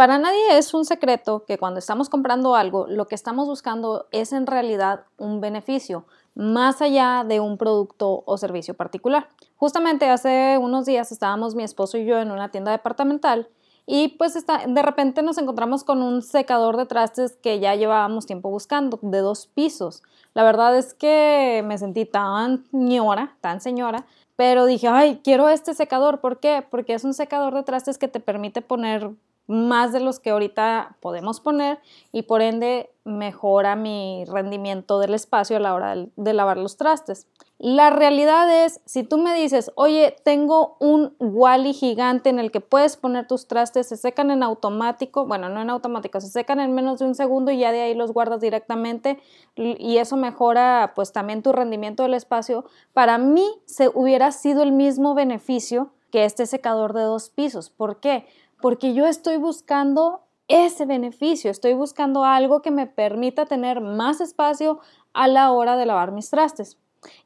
Para nadie es un secreto que cuando estamos comprando algo, lo que estamos buscando es en realidad un beneficio, más allá de un producto o servicio particular. Justamente hace unos días estábamos mi esposo y yo en una tienda departamental y pues está, de repente nos encontramos con un secador de trastes que ya llevábamos tiempo buscando, de dos pisos. La verdad es que me sentí tan señora, tan señora, pero dije, ay, quiero este secador. ¿Por qué? Porque es un secador de trastes que te permite poner más de los que ahorita podemos poner y por ende mejora mi rendimiento del espacio a la hora de lavar los trastes. La realidad es, si tú me dices, oye, tengo un Wally gigante en el que puedes poner tus trastes, se secan en automático, bueno, no en automático, se secan en menos de un segundo y ya de ahí los guardas directamente y eso mejora pues también tu rendimiento del espacio, para mí se hubiera sido el mismo beneficio que este secador de dos pisos. ¿Por qué? Porque yo estoy buscando ese beneficio, estoy buscando algo que me permita tener más espacio a la hora de lavar mis trastes.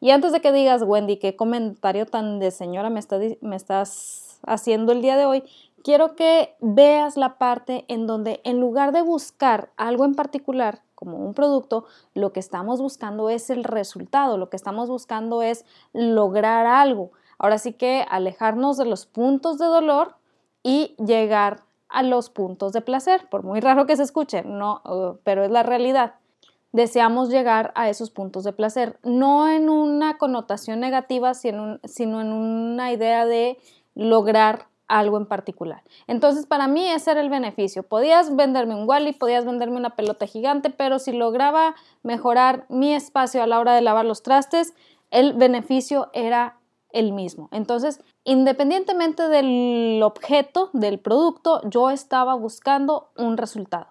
Y antes de que digas, Wendy, qué comentario tan de señora me, me estás haciendo el día de hoy, quiero que veas la parte en donde en lugar de buscar algo en particular, como un producto, lo que estamos buscando es el resultado, lo que estamos buscando es lograr algo. Ahora sí que alejarnos de los puntos de dolor y llegar a los puntos de placer, por muy raro que se escuche, no, pero es la realidad deseamos llegar a esos puntos de placer, no en una connotación negativa, sino, en una idea de lograr algo en particular. Entonces, para mí ese era el beneficio. Podías venderme un Wally, podías venderme una pelota gigante, pero si lograba mejorar mi espacio a la hora de lavar los trastes, el beneficio era el mismo. Entonces, independientemente del objeto, del producto, yo estaba buscando un resultado.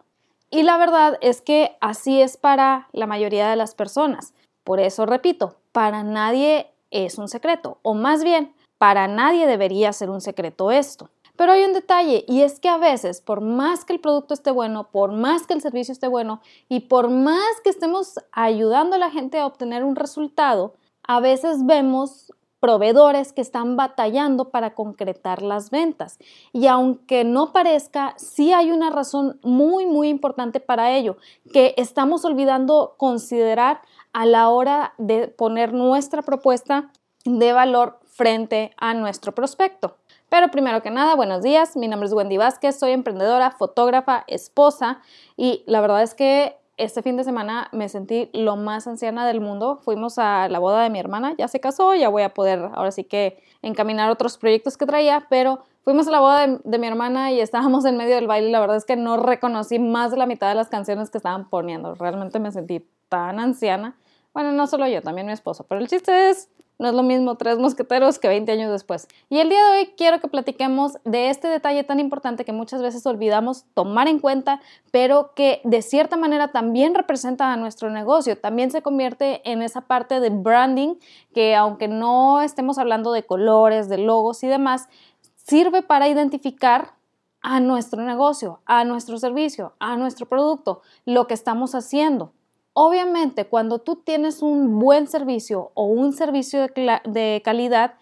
Y la verdad es que así es para la mayoría de las personas. Por eso repito, para nadie es un secreto, o más bien, para nadie debería ser un secreto esto. Pero hay un detalle y es que a veces, por más que el producto esté bueno, por más que el servicio esté bueno y por más que estemos ayudando a la gente a obtener un resultado, a veces vemos proveedores que están batallando para concretar las ventas. Y aunque no parezca, sí hay una razón muy, muy importante para ello, que estamos olvidando considerar a la hora de poner nuestra propuesta de valor frente a nuestro prospecto. Pero primero que nada, buenos días, mi nombre es Wendy Vázquez, soy emprendedora, fotógrafa, esposa y la verdad es que este fin de semana me sentí lo más anciana del mundo. Fuimos a la boda de mi hermana, ya se casó, ya voy a poder ahora sí que encaminar otros proyectos que traía, pero fuimos a la boda de, mi hermana y estábamos en medio del baile la verdad es que no reconocí más de la mitad de las canciones que estaban poniendo. Realmente me sentí tan anciana. Bueno, no solo yo, también mi esposo, pero el chiste es no es lo mismo tres mosqueteros que 20 años después. Y el día de hoy quiero que platiquemos de este detalle tan importante que muchas veces olvidamos tomar en cuenta, pero que de cierta manera también representa a nuestro negocio. También se convierte en esa parte de branding que aunque no estemos hablando de colores, de logos y demás, sirve para identificar a nuestro negocio, a nuestro servicio, a nuestro producto, lo que estamos haciendo. Obviamente, cuando tú tienes un buen servicio o un servicio de, calidad,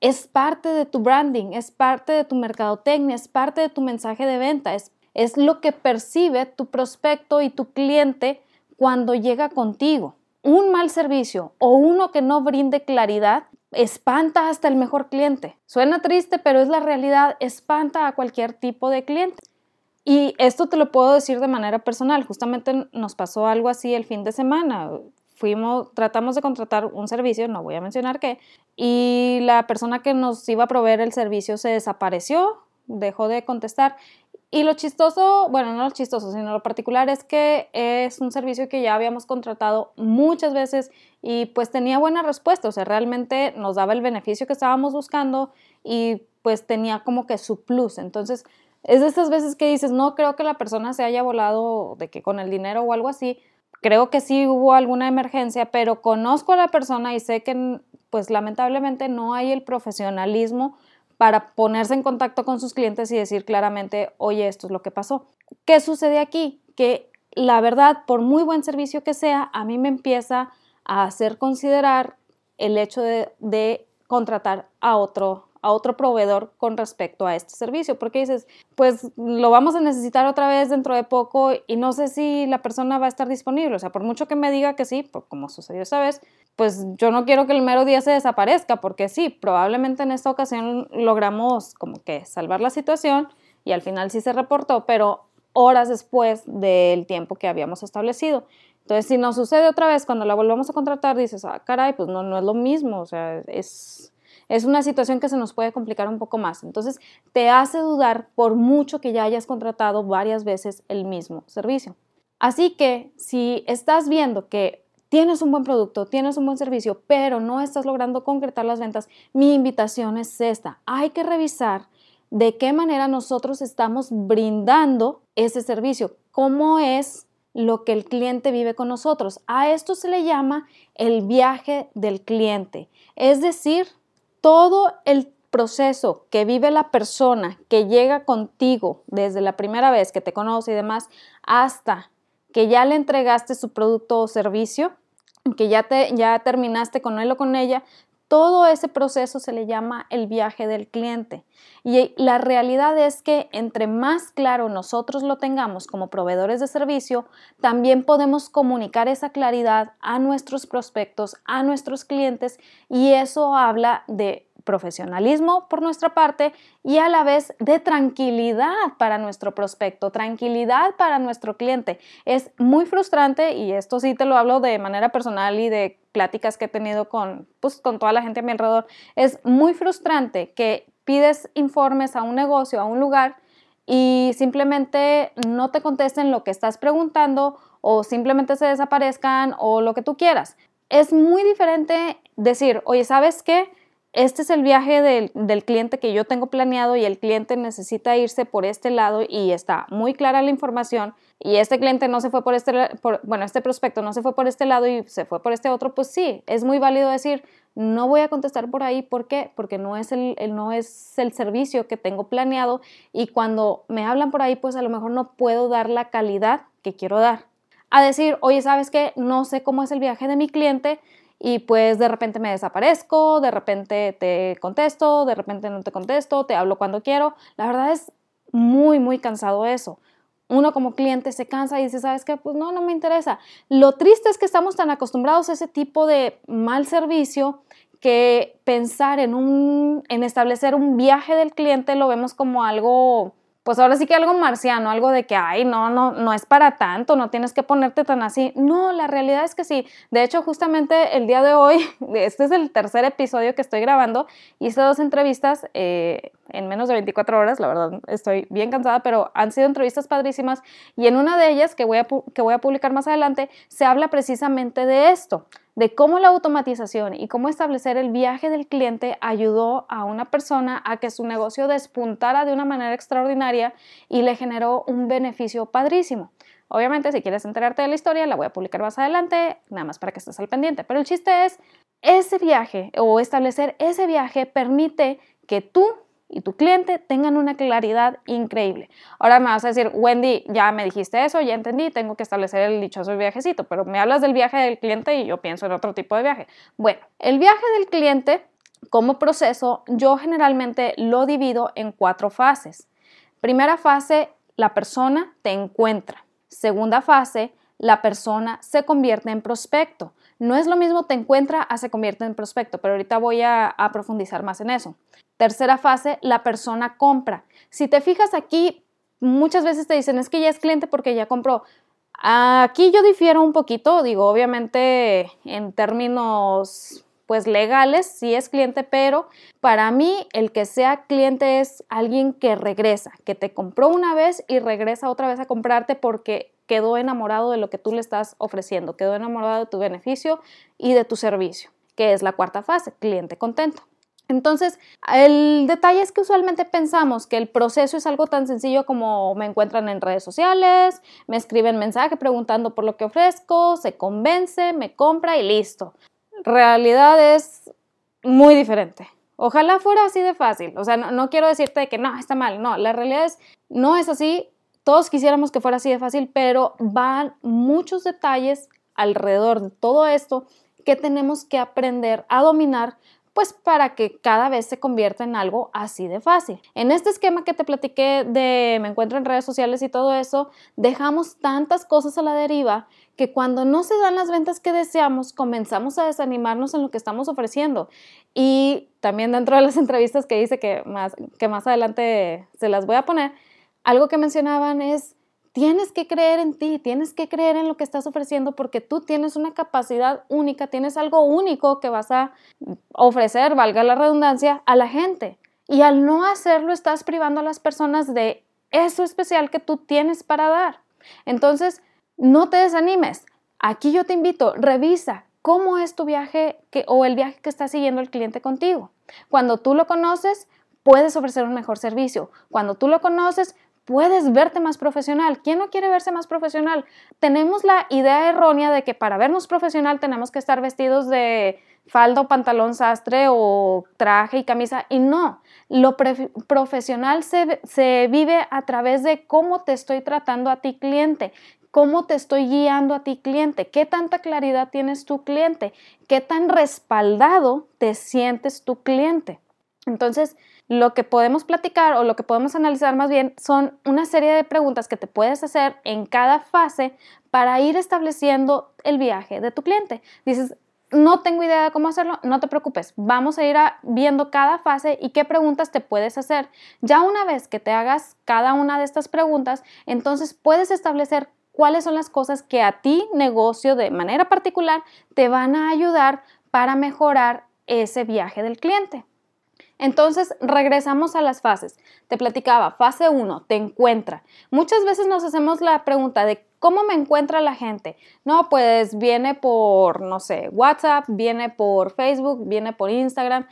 es parte de tu branding, es parte de tu mercadotecnia, es parte de tu mensaje de venta, es, lo que percibe tu prospecto y tu cliente cuando llega contigo. Un mal servicio o uno que no brinde claridad espanta hasta el mejor cliente. Suena triste, pero es la realidad, espanta a cualquier tipo de cliente. Y esto te lo puedo decir de manera personal. Justamente nos pasó algo así el fin de semana. Fuimos, tratamos de contratar un servicio, no voy a mencionar qué, y la persona que nos iba a proveer el servicio se desapareció, dejó de contestar. Y lo chistoso, bueno, no lo chistoso, sino lo particular es que es un servicio que ya habíamos contratado muchas veces y pues tenía buena respuesta, o sea, realmente nos daba el beneficio que estábamos buscando y pues tenía como que su plus. Entonces, es de estas veces que dices, no creo que la persona se haya volado de que con el dinero o algo así. Creo que sí hubo alguna emergencia, pero conozco a la persona y sé que pues lamentablemente no hay el profesionalismo para ponerse en contacto con sus clientes y decir claramente, oye, esto es lo que pasó. ¿Qué sucede aquí? Que la verdad, por muy buen servicio que sea, a mí me empieza a hacer considerar el hecho de, contratar a otro a otro proveedor con respecto a este servicio, porque dices, pues lo vamos a necesitar otra vez dentro de poco y no sé si la persona va a estar disponible, o sea, por mucho que me diga que sí, como sucedió esta vez, pues yo no quiero que el mero día se desaparezca, porque sí, probablemente en esta ocasión logramos como que salvar la situación y al final sí se reportó, pero horas después del tiempo que habíamos establecido. Entonces, si nos sucede otra vez cuando la volvamos a contratar, dices, ah, caray, pues no, no es lo mismo, o sea, es, es una situación que se nos puede complicar un poco más. Entonces, te hace dudar por mucho que ya hayas contratado varias veces el mismo servicio. Así que si estás viendo que tienes un buen producto, tienes un buen servicio, pero no estás logrando concretar las ventas, mi invitación es esta. Hay que revisar de qué manera nosotros estamos brindando ese servicio, cómo es lo que el cliente vive con nosotros. A esto se le llama el viaje del cliente, es decir, todo el proceso que vive la persona que llega contigo desde la primera vez que te conoce y demás hasta que ya le entregaste su producto o servicio, que ya, te, ya terminaste con él o con ella, todo ese proceso se le llama el viaje del cliente. Y la realidad es que entre más claro nosotros lo tengamos como proveedores de servicio, también podemos comunicar esa claridad a nuestros prospectos, a nuestros clientes, y eso habla de profesionalismo por nuestra parte y a la vez de tranquilidad para nuestro prospecto, tranquilidad para nuestro cliente. Es muy frustrante y esto sí te lo hablo de manera personal y de pláticas que he tenido con, pues, con toda la gente a mi alrededor. Es muy frustrante que pides informes a un negocio, a un lugar y simplemente no te contesten lo que estás preguntando o simplemente se desaparezcan o lo que tú quieras. Es muy diferente decir, oye, ¿sabes qué? Este es el viaje del, cliente que yo tengo planeado y el cliente necesita irse por este lado y está muy clara la información y este cliente no se fue por este, bueno, este prospecto no se fue por este lado y se fue por este otro, pues sí, es muy válido decir, no voy a contestar por ahí, ¿por qué? Porque no es el, no es el servicio que tengo planeado y cuando me hablan por ahí, pues a lo mejor no puedo dar la calidad que quiero dar. A decir, oye, ¿sabes qué? No sé cómo es el viaje de mi cliente, y pues de repente me desaparezco, de repente te contesto, de repente no te contesto, te hablo cuando quiero. La verdad es muy, muy cansado eso. Uno como cliente se cansa y dice, ¿sabes qué? Pues no, no me interesa. Lo triste es que estamos tan acostumbrados a ese tipo de mal servicio que pensar en, un, en establecer un viaje del cliente lo vemos como algo pues ahora sí que algo marciano, algo de que, ay, no, no, no es para tanto, no tienes que ponerte tan así. No, la realidad es que sí. De hecho, justamente el día de hoy, este es el tercer episodio que estoy grabando, hice dos entrevistas eh, en menos de 24 horas, la verdad estoy bien cansada, pero han sido entrevistas padrísimas y en una de ellas, que voy a, que voy a publicar más adelante, se habla precisamente de esto de cómo la automatización y cómo establecer el viaje del cliente ayudó a una persona a que su negocio despuntara de una manera extraordinaria y le generó un beneficio padrísimo. Obviamente, si quieres enterarte de la historia, la voy a publicar más adelante, nada más para que estés al pendiente. Pero el chiste es, ese viaje o establecer ese viaje permite que tú y tu cliente tengan una claridad increíble. Ahora me vas a decir, Wendy, ya me dijiste eso, ya entendí, tengo que establecer el dichoso viajecito, pero me hablas del viaje del cliente y yo pienso en otro tipo de viaje. Bueno, el viaje del cliente como proceso yo generalmente lo divido en cuatro fases. Primera fase, la persona te encuentra. Segunda fase, la persona se convierte en prospecto. No es lo mismo te encuentra a se convierte en prospecto, pero ahorita voy a, a profundizar más en eso. Tercera fase, la persona compra. Si te fijas aquí, muchas veces te dicen, es que ya es cliente porque ya compró. Aquí yo difiero un poquito, digo, obviamente en términos pues legales, sí es cliente, pero para mí el que sea cliente es alguien que regresa, que te compró una vez y regresa otra vez a comprarte porque quedó enamorado de lo que tú le estás ofreciendo, quedó enamorado de tu beneficio y de tu servicio, que es la cuarta fase, cliente contento. Entonces, el detalle es que usualmente pensamos que el proceso es algo tan sencillo como me encuentran en redes sociales, me escriben mensaje preguntando por lo que ofrezco, se convence, me compra y listo. Realidad es muy diferente. Ojalá fuera así de fácil. O sea, no, quiero decirte que no, está mal. No, la realidad es, no es así. Todos quisiéramos que fuera así de fácil, pero van muchos detalles alrededor de todo esto que tenemos que aprender a dominar pues para que cada vez se convierta en algo así de fácil. En este esquema que te platiqué de me encuentro en redes sociales y todo eso, dejamos tantas cosas a la deriva que cuando no se dan las ventas que deseamos, comenzamos a desanimarnos en lo que estamos ofreciendo. Y también dentro de las entrevistas que hice, que más, que más adelante se las voy a poner, algo que mencionaban es Tienes que creer en ti, tienes que creer en lo que estás ofreciendo porque tú tienes una capacidad única, tienes algo único que vas a ofrecer, valga la redundancia, a la gente. Y al no hacerlo estás privando a las personas de eso especial que tú tienes para dar. Entonces, no te desanimes. Aquí yo te invito, revisa cómo es tu viaje o el viaje que está siguiendo el cliente contigo. Cuando tú lo conoces, puedes ofrecer un mejor servicio. Cuando tú lo conoces, puedes verte más profesional. ¿Quién no quiere verse más profesional? Tenemos la idea errónea de que para vernos profesional tenemos que estar vestidos de falda o pantalón sastre o traje y camisa y no. Lo profesional se, se vive a través de cómo te estoy tratando a ti cliente, cómo te estoy guiando a ti cliente, qué tanta claridad tienes tu cliente, qué tan respaldado te sientes tu cliente. Entonces, lo que podemos platicar o lo que podemos analizar más bien son una serie de preguntas que te puedes hacer en cada fase para ir estableciendo el viaje de tu cliente. Dices, no tengo idea de cómo hacerlo, no te preocupes, vamos a ir viendo cada fase y qué preguntas te puedes hacer. Ya una vez que te hagas cada una de estas preguntas, entonces puedes establecer cuáles son las cosas que a ti, negocio, de manera particular, te van a ayudar para mejorar ese viaje del cliente. Entonces, regresamos a las fases. Te platicaba, fase 1, te encuentra. Muchas veces nos hacemos la pregunta de cómo me encuentra la gente. No, pues viene por, no sé, WhatsApp, viene por Facebook, viene por Instagram.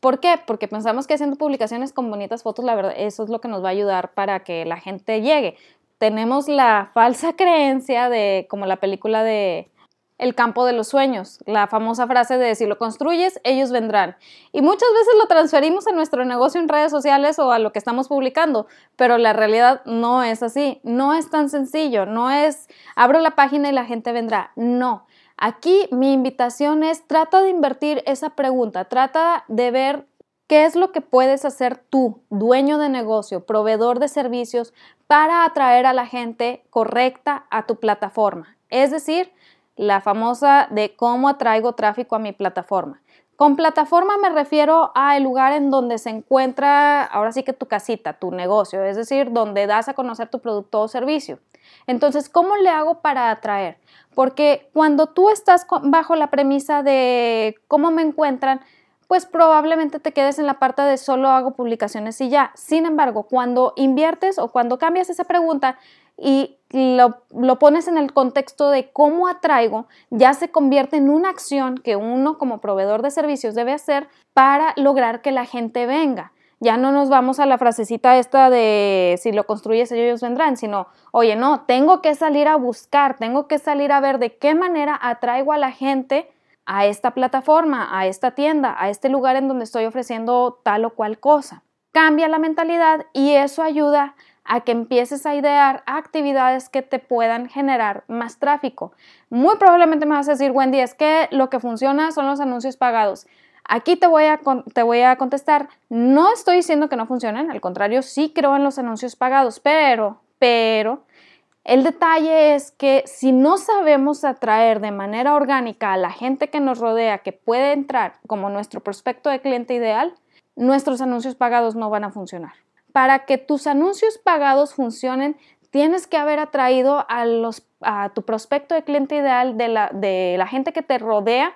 ¿Por qué? Porque pensamos que haciendo publicaciones con bonitas fotos, la verdad, eso es lo que nos va a ayudar para que la gente llegue. Tenemos la falsa creencia de, como la película de el campo de los sueños, la famosa frase de si lo construyes, ellos vendrán. Y muchas veces lo transferimos a nuestro negocio en redes sociales o a lo que estamos publicando, pero la realidad no es así, no es tan sencillo, no es abro la página y la gente vendrá, no. Aquí mi invitación es trata de invertir esa pregunta, trata de ver qué es lo que puedes hacer tú, dueño de negocio, proveedor de servicios, para atraer a la gente correcta a tu plataforma. Es decir, la famosa de cómo atraigo tráfico a mi plataforma. Con plataforma me refiero al lugar en donde se encuentra, ahora sí que tu casita, tu negocio, es decir, donde das a conocer tu producto o servicio. Entonces, ¿cómo le hago para atraer? Porque cuando tú estás bajo la premisa de cómo me encuentran, pues probablemente te quedes en la parte de solo hago publicaciones y ya. Sin embargo, cuando inviertes o cuando cambias esa pregunta y lo, pones en el contexto de cómo atraigo, ya se convierte en una acción que uno como proveedor de servicios debe hacer para lograr que la gente venga. Ya no nos vamos a la frasecita esta de si lo construyes ellos vendrán, sino, oye, no, tengo que salir a buscar, tengo que salir a ver de qué manera atraigo a la gente a esta plataforma, a esta tienda, a este lugar en donde estoy ofreciendo tal o cual cosa. Cambia la mentalidad y eso ayuda a que empieces a idear actividades que te puedan generar más tráfico. Muy probablemente me vas a decir, Wendy, es que lo que funciona son los anuncios pagados. Aquí te voy, a, te voy a contestar, no estoy diciendo que no funcionen, al contrario, sí creo en los anuncios pagados, pero, pero, el detalle es que si no sabemos atraer de manera orgánica a la gente que nos rodea, que puede entrar como nuestro prospecto de cliente ideal, nuestros anuncios pagados no van a funcionar. Para que tus anuncios pagados funcionen, tienes que haber atraído a, los, tu prospecto de cliente ideal de la, de la gente que te rodea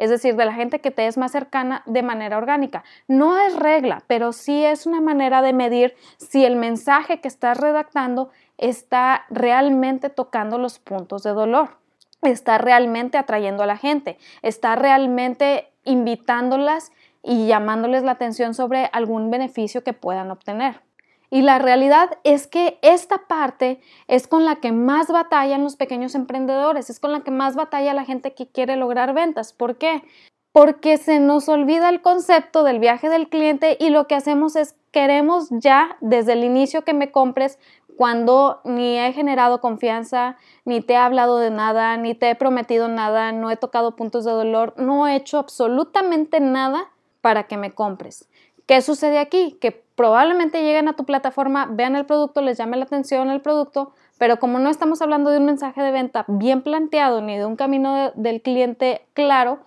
es decir, de la gente que te es más cercana de manera orgánica. No es regla, pero sí es una manera de medir si el mensaje que estás redactando está realmente tocando los puntos de dolor, está realmente atrayendo a la gente, está realmente invitándolas y llamándoles la atención sobre algún beneficio que puedan obtener. Y la realidad es que esta parte es con la que más batallan los pequeños emprendedores, es con la que más batalla la gente que quiere lograr ventas. ¿Por qué? Porque se nos olvida el concepto del viaje del cliente y lo que hacemos es queremos ya desde el inicio que me compres cuando ni he generado confianza, ni te he hablado de nada, ni te he prometido nada, no he tocado puntos de dolor, no he hecho absolutamente nada para que me compres. ¿Qué sucede aquí? Que probablemente lleguen a tu plataforma, vean el producto, les llame la atención el producto, pero como no estamos hablando de un mensaje de venta bien planteado ni de un camino del cliente claro,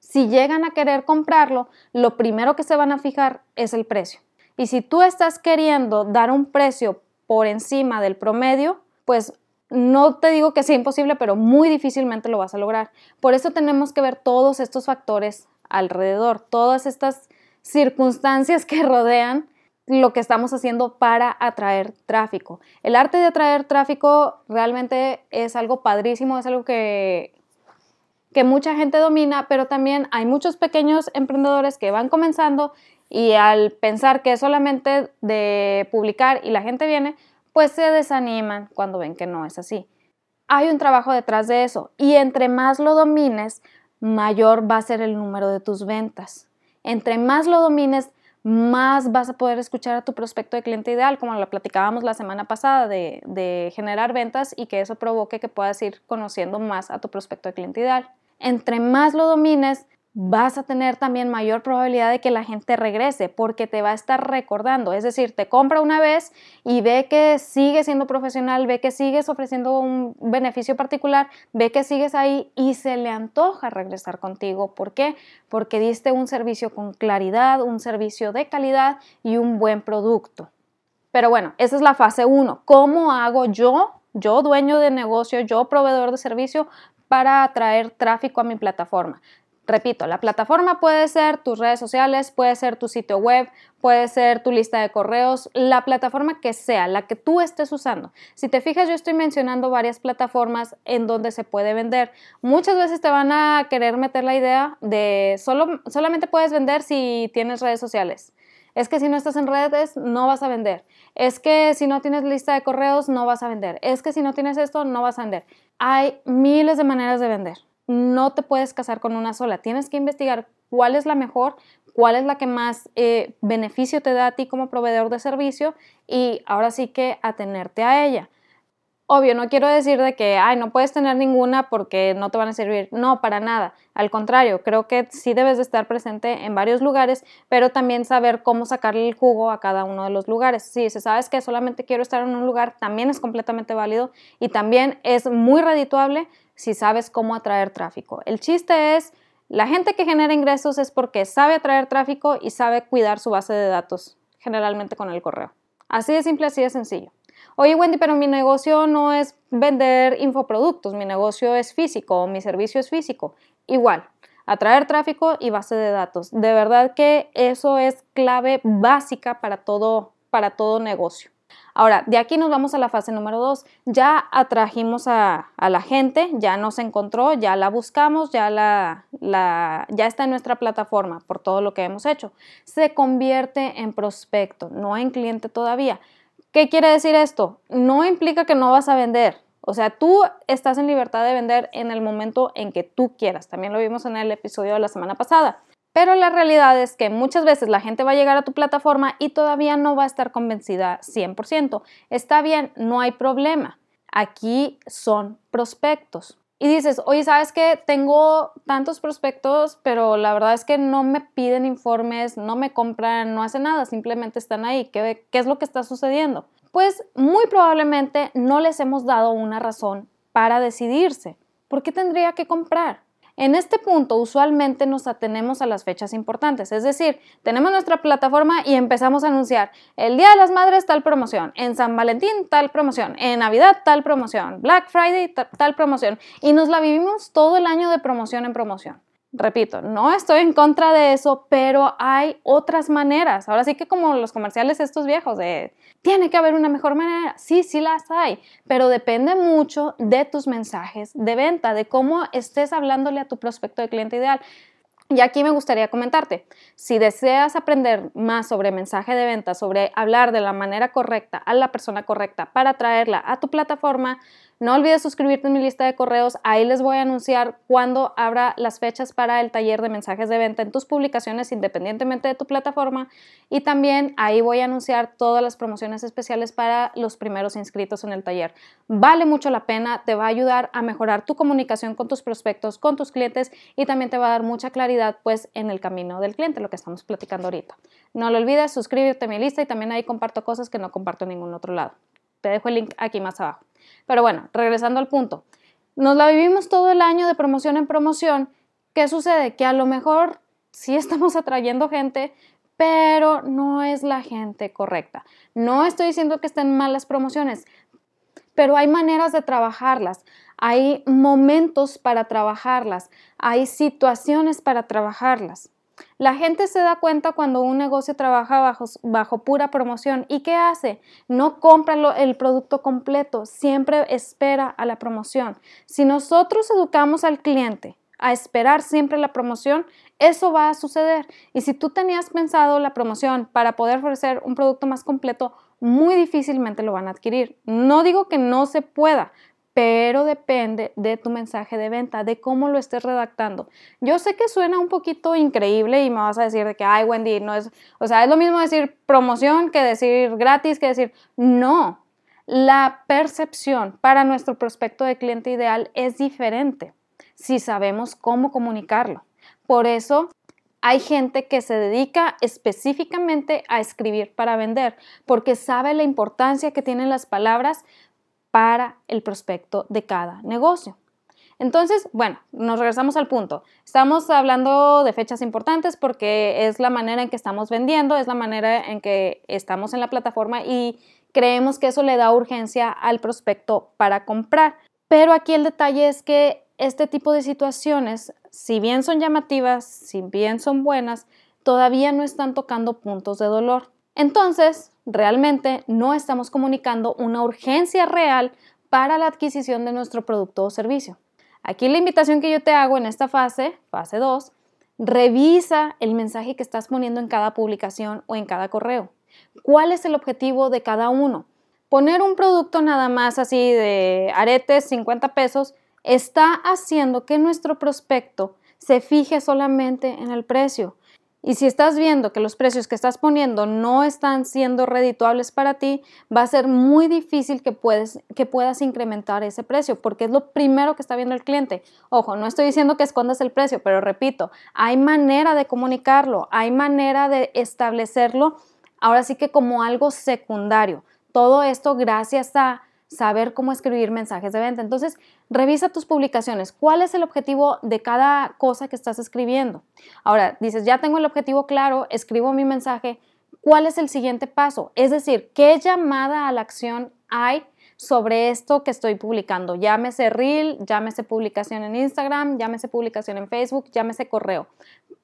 si llegan a querer comprarlo, lo primero que se van a fijar es el precio. Y si tú estás queriendo dar un precio por encima del promedio, pues no te digo que sea imposible, pero muy difícilmente lo vas a lograr. Por eso tenemos que ver todos estos factores alrededor, todas estas circunstancias que rodean lo que estamos haciendo para atraer tráfico. El arte de atraer tráfico realmente es algo padrísimo, es algo que, que mucha gente domina, pero también hay muchos pequeños emprendedores que van comenzando y al pensar que es solamente de publicar y la gente viene, pues se desaniman cuando ven que no es así. Hay un trabajo detrás de eso y entre más lo domines, mayor va a ser el número de tus ventas. Entre más lo domines, más vas a poder escuchar a tu prospecto de cliente ideal, como lo platicábamos la semana pasada, de, de, generar ventas y que eso provoque que puedas ir conociendo más a tu prospecto de cliente ideal. Entre más lo domines, vas a tener también mayor probabilidad de que la gente regrese porque te va a estar recordando. Es decir, te compra una vez y ve que sigues siendo profesional, ve que sigues ofreciendo un beneficio particular, ve que sigues ahí y se le antoja regresar contigo. ¿Por qué? Porque diste un servicio con claridad, un servicio de calidad y un buen producto. Pero bueno, esa es la fase 1. ¿Cómo hago yo, yo dueño de negocio, yo proveedor de servicio, para atraer tráfico a mi plataforma? Repito, la plataforma puede ser tus redes sociales, puede ser tu sitio web, puede ser tu lista de correos, la plataforma que sea, la que tú estés usando. Si te fijas, yo estoy mencionando varias plataformas en donde se puede vender. Muchas veces te van a querer meter la idea de solo, solamente puedes vender si tienes redes sociales. Es que si no estás en redes, no vas a vender. Es que si no tienes lista de correos, no vas a vender. Es que si no tienes esto, no vas a vender. Hay miles de maneras de vender no te puedes casar con una sola. Tienes que investigar cuál es la mejor, cuál es la que más eh, beneficio te da a ti como proveedor de servicio y ahora sí que atenerte a ella. Obvio, no quiero decir de que, ay, no puedes tener ninguna porque no te van a servir. No, para nada. Al contrario, creo que sí debes de estar presente en varios lugares, pero también saber cómo sacarle el jugo a cada uno de los lugares. Si sabes que solamente quiero estar en un lugar, también es completamente válido y también es muy redituable si sabes cómo atraer tráfico. El chiste es, la gente que genera ingresos es porque sabe atraer tráfico y sabe cuidar su base de datos, generalmente con el correo. Así de simple, así de sencillo. Oye Wendy, pero mi negocio no es vender infoproductos, mi negocio es físico, mi servicio es físico. Igual, atraer tráfico y base de datos. De verdad que eso es clave básica para todo, para todo negocio. Ahora, de aquí nos vamos a la fase número dos. Ya atrajimos a, la gente, ya nos encontró, ya la buscamos, ya, la, ya está en nuestra plataforma por todo lo que hemos hecho. Se convierte en prospecto, no en cliente todavía. ¿Qué quiere decir esto? No implica que no vas a vender. O sea, tú estás en libertad de vender en el momento en que tú quieras. También lo vimos en el episodio de la semana pasada. Pero la realidad es que muchas veces la gente va a llegar a tu plataforma y todavía no va a estar convencida 100%. Está bien, no hay problema. Aquí son prospectos. Y dices, oye, ¿sabes qué? Tengo tantos prospectos, pero la verdad es que no me piden informes, no me compran, no hacen nada, simplemente están ahí. ¿Qué, qué es lo que está sucediendo? Pues muy probablemente no les hemos dado una razón para decidirse. ¿Por qué tendría que comprar? En este punto, usualmente nos atenemos a las fechas importantes, es decir, tenemos nuestra plataforma y empezamos a anunciar el Día de las Madres tal promoción, en San Valentín tal promoción, en Navidad tal promoción, Black Friday tal promoción, y nos la vivimos todo el año de promoción en promoción. Repito, no estoy en contra de eso, pero hay otras maneras. Ahora sí que como los comerciales estos viejos de tiene que haber una mejor manera. Sí, sí las hay, pero depende mucho de tus mensajes de venta, de cómo estés hablándole a tu prospecto de cliente ideal. Y aquí me gustaría comentarte, si deseas aprender más sobre mensaje de venta, sobre hablar de la manera correcta a la persona correcta para traerla a tu plataforma, No olvides suscribirte en mi lista de correos. Ahí les voy a anunciar cuándo habrá las fechas para el taller de mensajes de venta en tus publicaciones independientemente de tu plataforma. Y también ahí voy a anunciar todas las promociones especiales para los primeros inscritos en el taller. Vale mucho la pena, te va a ayudar a mejorar tu comunicación con tus prospectos, con tus clientes y también te va a dar mucha claridad pues en el camino del cliente, lo que estamos platicando ahorita. No lo olvides, suscríbete a mi lista y también ahí comparto cosas que no comparto en ningún otro lado. Te dejo el link aquí más abajo. Pero bueno, regresando al punto. Nos la vivimos todo el año de promoción en promoción. ¿Qué sucede? Que a lo mejor sí estamos atrayendo gente, pero no es la gente correcta. No estoy diciendo que estén malas promociones, pero hay maneras de trabajarlas, hay momentos para trabajarlas, hay situaciones para trabajarlas. La gente se da cuenta cuando un negocio trabaja bajo, pura promoción. ¿Y qué hace? No compra el producto completo, siempre espera a la promoción. Si nosotros educamos al cliente a esperar siempre la promoción, eso va a suceder. Y si tú tenías pensado la promoción para poder ofrecer un producto más completo, muy difícilmente lo van a adquirir. No digo que no se pueda, pero depende de tu mensaje de venta, de cómo lo estés redactando. Yo sé que suena un poquito increíble y me vas a decir de que, ay, Wendy, no es, o sea, es lo mismo decir promoción que decir gratis, que decir, no, la percepción para nuestro prospecto de cliente ideal es diferente si sabemos cómo comunicarlo. Por eso hay gente que se dedica específicamente a escribir para vender, porque sabe la importancia que tienen las palabras para el prospecto de cada negocio. Entonces, bueno, nos regresamos al punto. Estamos hablando de fechas importantes porque es la manera en que estamos vendiendo, es la manera en que estamos en la plataforma y creemos que eso le da urgencia al prospecto para comprar. Pero aquí el detalle es que este tipo de situaciones, si bien son llamativas, si bien son buenas, todavía no están tocando puntos de dolor. Entonces, realmente no estamos comunicando una urgencia real para la adquisición de nuestro producto o servicio. Aquí la invitación que yo te hago en esta fase, fase 2, revisa el mensaje que estás poniendo en cada publicación o en cada correo. ¿Cuál es el objetivo de cada uno? Poner un producto nada más así de aretes 50 pesos está haciendo que nuestro prospecto se fije solamente en el precio y si estás viendo que los precios que estás poniendo no están siendo redituables para ti, va a ser muy difícil que, puedes, que puedas incrementar ese precio, porque es lo primero que está viendo el cliente. Ojo, no estoy diciendo que escondas el precio, pero repito, hay manera de comunicarlo, hay manera de establecerlo, ahora sí que como algo secundario. Todo esto gracias a saber cómo escribir mensajes de venta. Entonces, revisa tus publicaciones. ¿Cuál es el objetivo de cada cosa que estás escribiendo? Ahora, dices, ya tengo el objetivo claro, escribo mi mensaje. ¿Cuál es el siguiente paso? Es decir, ¿qué llamada a la acción hay sobre esto que estoy publicando? Llámese reel, llámese publicación en Instagram, llámese publicación en Facebook, llámese correo.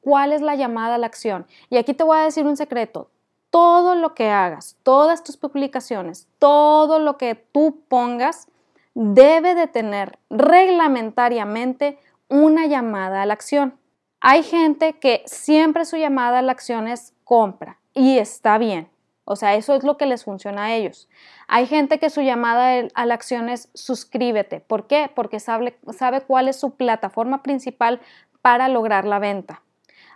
¿Cuál es la llamada a la acción? Y aquí te voy a decir un secreto todo lo que hagas, todas tus publicaciones, todo lo que tú pongas, debe de tener reglamentariamente una llamada a la acción. Hay gente que siempre su llamada a la acción es compra y está bien. O sea, eso es lo que les funciona a ellos. Hay gente que su llamada a la acción es suscríbete. ¿Por qué? Porque sabe, sabe cuál es su plataforma principal para lograr la venta.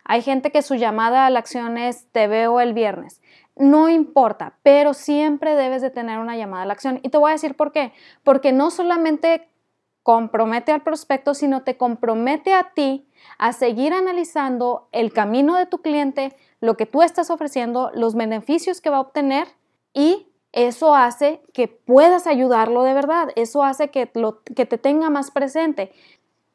Hay gente que su llamada a la acción es te veo el viernes. No importa, pero siempre debes de tener una llamada a la acción. Y te voy a decir por qué. Porque no solamente compromete al prospecto, sino te compromete a ti a seguir analizando el camino de tu cliente, lo que tú estás ofreciendo, los beneficios que va a obtener y eso hace que puedas ayudarlo de verdad, eso hace que, lo, que te tenga más presente.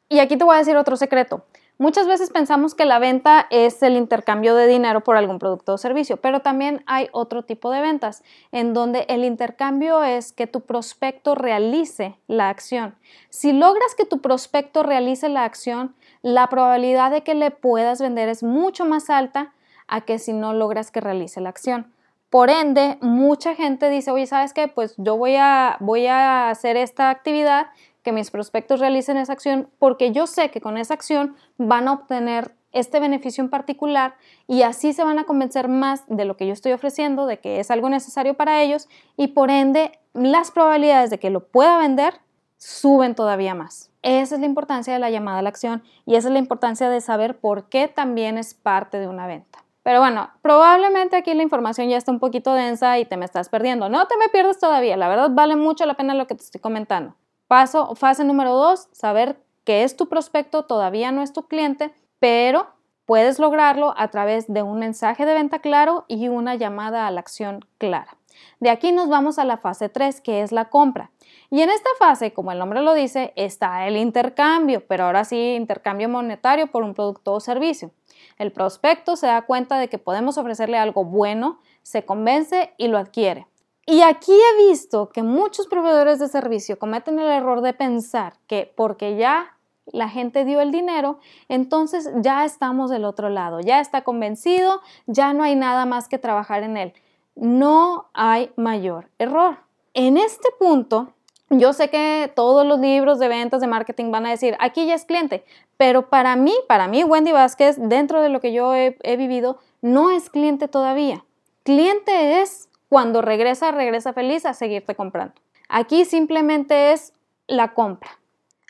Y aquí te voy a decir otro secreto. Muchas veces pensamos que la venta es el intercambio de dinero por algún producto o servicio, pero también hay otro tipo de ventas en donde el intercambio es que tu prospecto realice la acción. Si logras que tu prospecto realice la acción, la probabilidad de que le puedas vender es mucho más alta a que si no logras que realice la acción. Por ende, mucha gente dice, oye, ¿sabes qué? Pues yo voy a, voy a hacer esta actividad que mis prospectos realicen esa acción porque yo sé que con esa acción van a obtener este beneficio en particular y así se van a convencer más de lo que yo estoy ofreciendo, de que es algo necesario para ellos y por ende las probabilidades de que lo pueda vender suben todavía más. Esa es la importancia de la llamada a la acción y esa es la importancia de saber por qué también es parte de una venta. Pero bueno, probablemente aquí la información ya está un poquito densa y te me estás perdiendo. No te me pierdas todavía, la verdad vale mucho la pena lo que te estoy comentando. Paso, fase número dos, saber que es tu prospecto, todavía no es tu cliente, pero puedes lograrlo a través de un mensaje de venta claro y una llamada a la acción clara. De aquí nos vamos a la fase 3, que es la compra. Y en esta fase, como el nombre lo dice, está el intercambio, pero ahora sí, intercambio monetario por un producto o servicio. El prospecto se da cuenta de que podemos ofrecerle algo bueno, se convence y lo adquiere. Y aquí he visto que muchos proveedores de servicio cometen el error de pensar que porque ya la gente dio el dinero, entonces ya estamos del otro lado, ya está convencido, ya no hay nada más que trabajar en él. No hay mayor error. En este punto, yo sé que todos los libros de ventas de marketing van a decir, aquí ya es cliente, pero para mí, para mí, Wendy Vázquez, dentro de lo que yo he, he vivido, no es cliente todavía. Cliente es cuando regresa, regresa feliz a seguirte comprando. Aquí simplemente es la compra.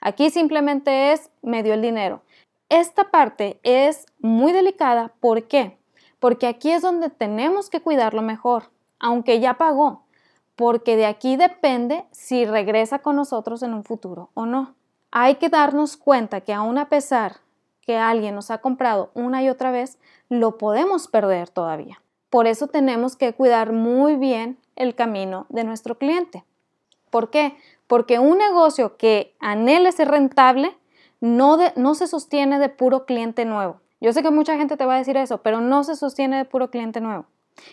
Aquí simplemente es me dio el dinero. Esta parte es muy delicada. ¿Por qué? Porque aquí es donde tenemos que cuidarlo mejor, aunque ya pagó porque de aquí depende si regresa con nosotros en un futuro o no. Hay que darnos cuenta que aun a pesar que alguien nos ha comprado una y otra vez, lo podemos perder todavía. Por eso tenemos que cuidar muy bien el camino de nuestro cliente. ¿Por qué? Porque un negocio que anhele ser rentable no, no se sostiene de puro cliente nuevo. Yo sé que mucha gente te va a decir eso, pero no se sostiene de puro cliente nuevo.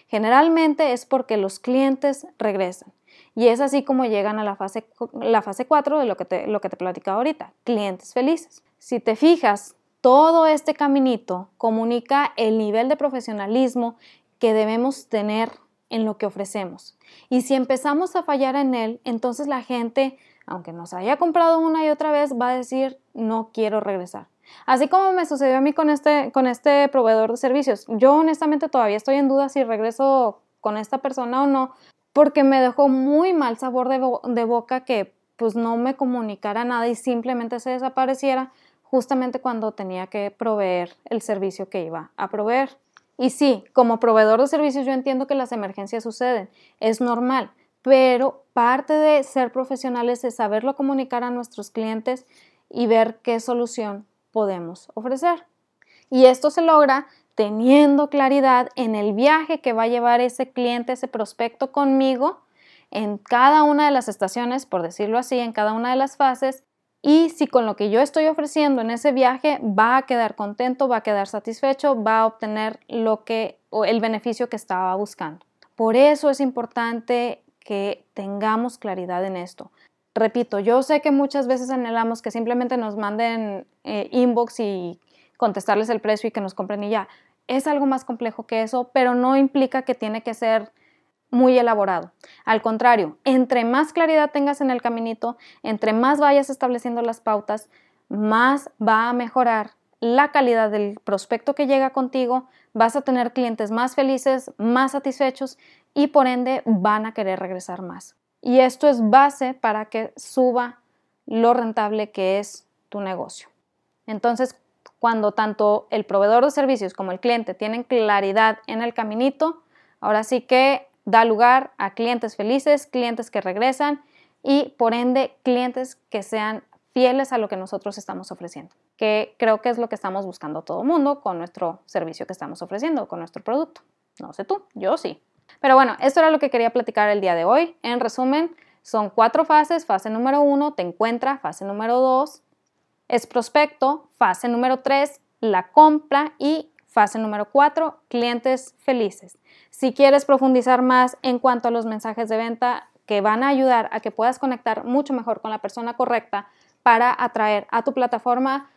Generalmente es porque los clientes regresan. Y es así como llegan a la fase, la fase 4 de lo que, te, lo que te platicaba ahorita, clientes felices. Si te fijas, todo este caminito comunica el nivel de profesionalismo que debemos tener en lo que ofrecemos. Y si empezamos a fallar en él, entonces la gente, aunque nos haya comprado una y otra vez, va a decir, no quiero regresar. Así como me sucedió a mí con este, con este proveedor de servicios. Yo honestamente todavía estoy en duda si regreso con esta persona o no, porque me dejó muy mal sabor de, de boca que pues no me comunicara nada y simplemente se desapareciera justamente cuando tenía que proveer el servicio que iba a proveer. Y sí, como proveedor de servicios yo entiendo que las emergencias suceden, es normal, pero parte de ser profesionales es saberlo comunicar a nuestros clientes y ver qué solución podemos ofrecer. Y esto se logra teniendo claridad en el viaje que va a llevar ese cliente, ese prospecto conmigo en cada una de las estaciones, por decirlo así, en cada una de las fases, y si con lo que yo estoy ofreciendo en ese viaje va a quedar contento, va a quedar satisfecho, va a obtener lo que o el beneficio que estaba buscando. Por eso es importante que tengamos claridad en esto repito, yo sé que muchas veces anhelamos que simplemente nos manden eh, inbox y contestarles el precio y que nos compren y ya. Es algo más complejo que eso, pero no implica que tiene que ser muy elaborado. Al contrario, entre más claridad tengas en el caminito, entre más vayas estableciendo las pautas, más va a mejorar la calidad del prospecto que llega contigo, vas a tener clientes más felices, más satisfechos y por ende van a querer regresar más. Y esto es base para que suba lo rentable que es tu negocio. Entonces, cuando tanto el proveedor de servicios como el cliente tienen claridad en el caminito, ahora sí que da lugar a clientes felices, clientes que regresan y por ende clientes que sean fieles a lo que nosotros estamos ofreciendo, que creo que es lo que estamos buscando todo el mundo con nuestro servicio que estamos ofreciendo, con nuestro producto. No sé tú, yo sí. Pero bueno, esto era lo que quería platicar el día de hoy. En resumen, son cuatro fases. Fase número uno, te encuentra. Fase número dos, es prospecto. Fase número tres, la compra. Y fase número cuatro, clientes felices. Si quieres profundizar más en cuanto a los mensajes de venta que van a ayudar a que puedas conectar mucho mejor con la persona correcta para atraer a tu plataforma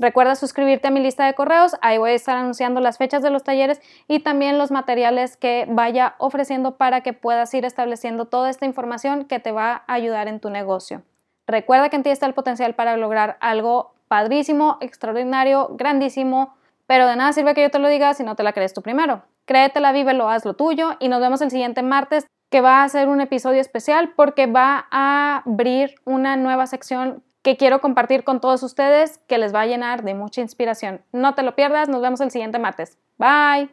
Recuerda suscribirte a mi lista de correos, ahí voy a estar anunciando las fechas de los talleres y también los materiales que vaya ofreciendo para que puedas ir estableciendo toda esta información que te va a ayudar en tu negocio. Recuerda que en ti está el potencial para lograr algo padrísimo, extraordinario, grandísimo, pero de nada sirve que yo te lo diga si no te la crees tú primero. Créetela, vívelo, haz lo tuyo y nos vemos el siguiente martes que va a ser un episodio especial porque va a abrir una nueva sección que quiero compartir con todos ustedes que les va a llenar de mucha inspiración. No te lo pierdas, nos vemos el siguiente martes. Bye.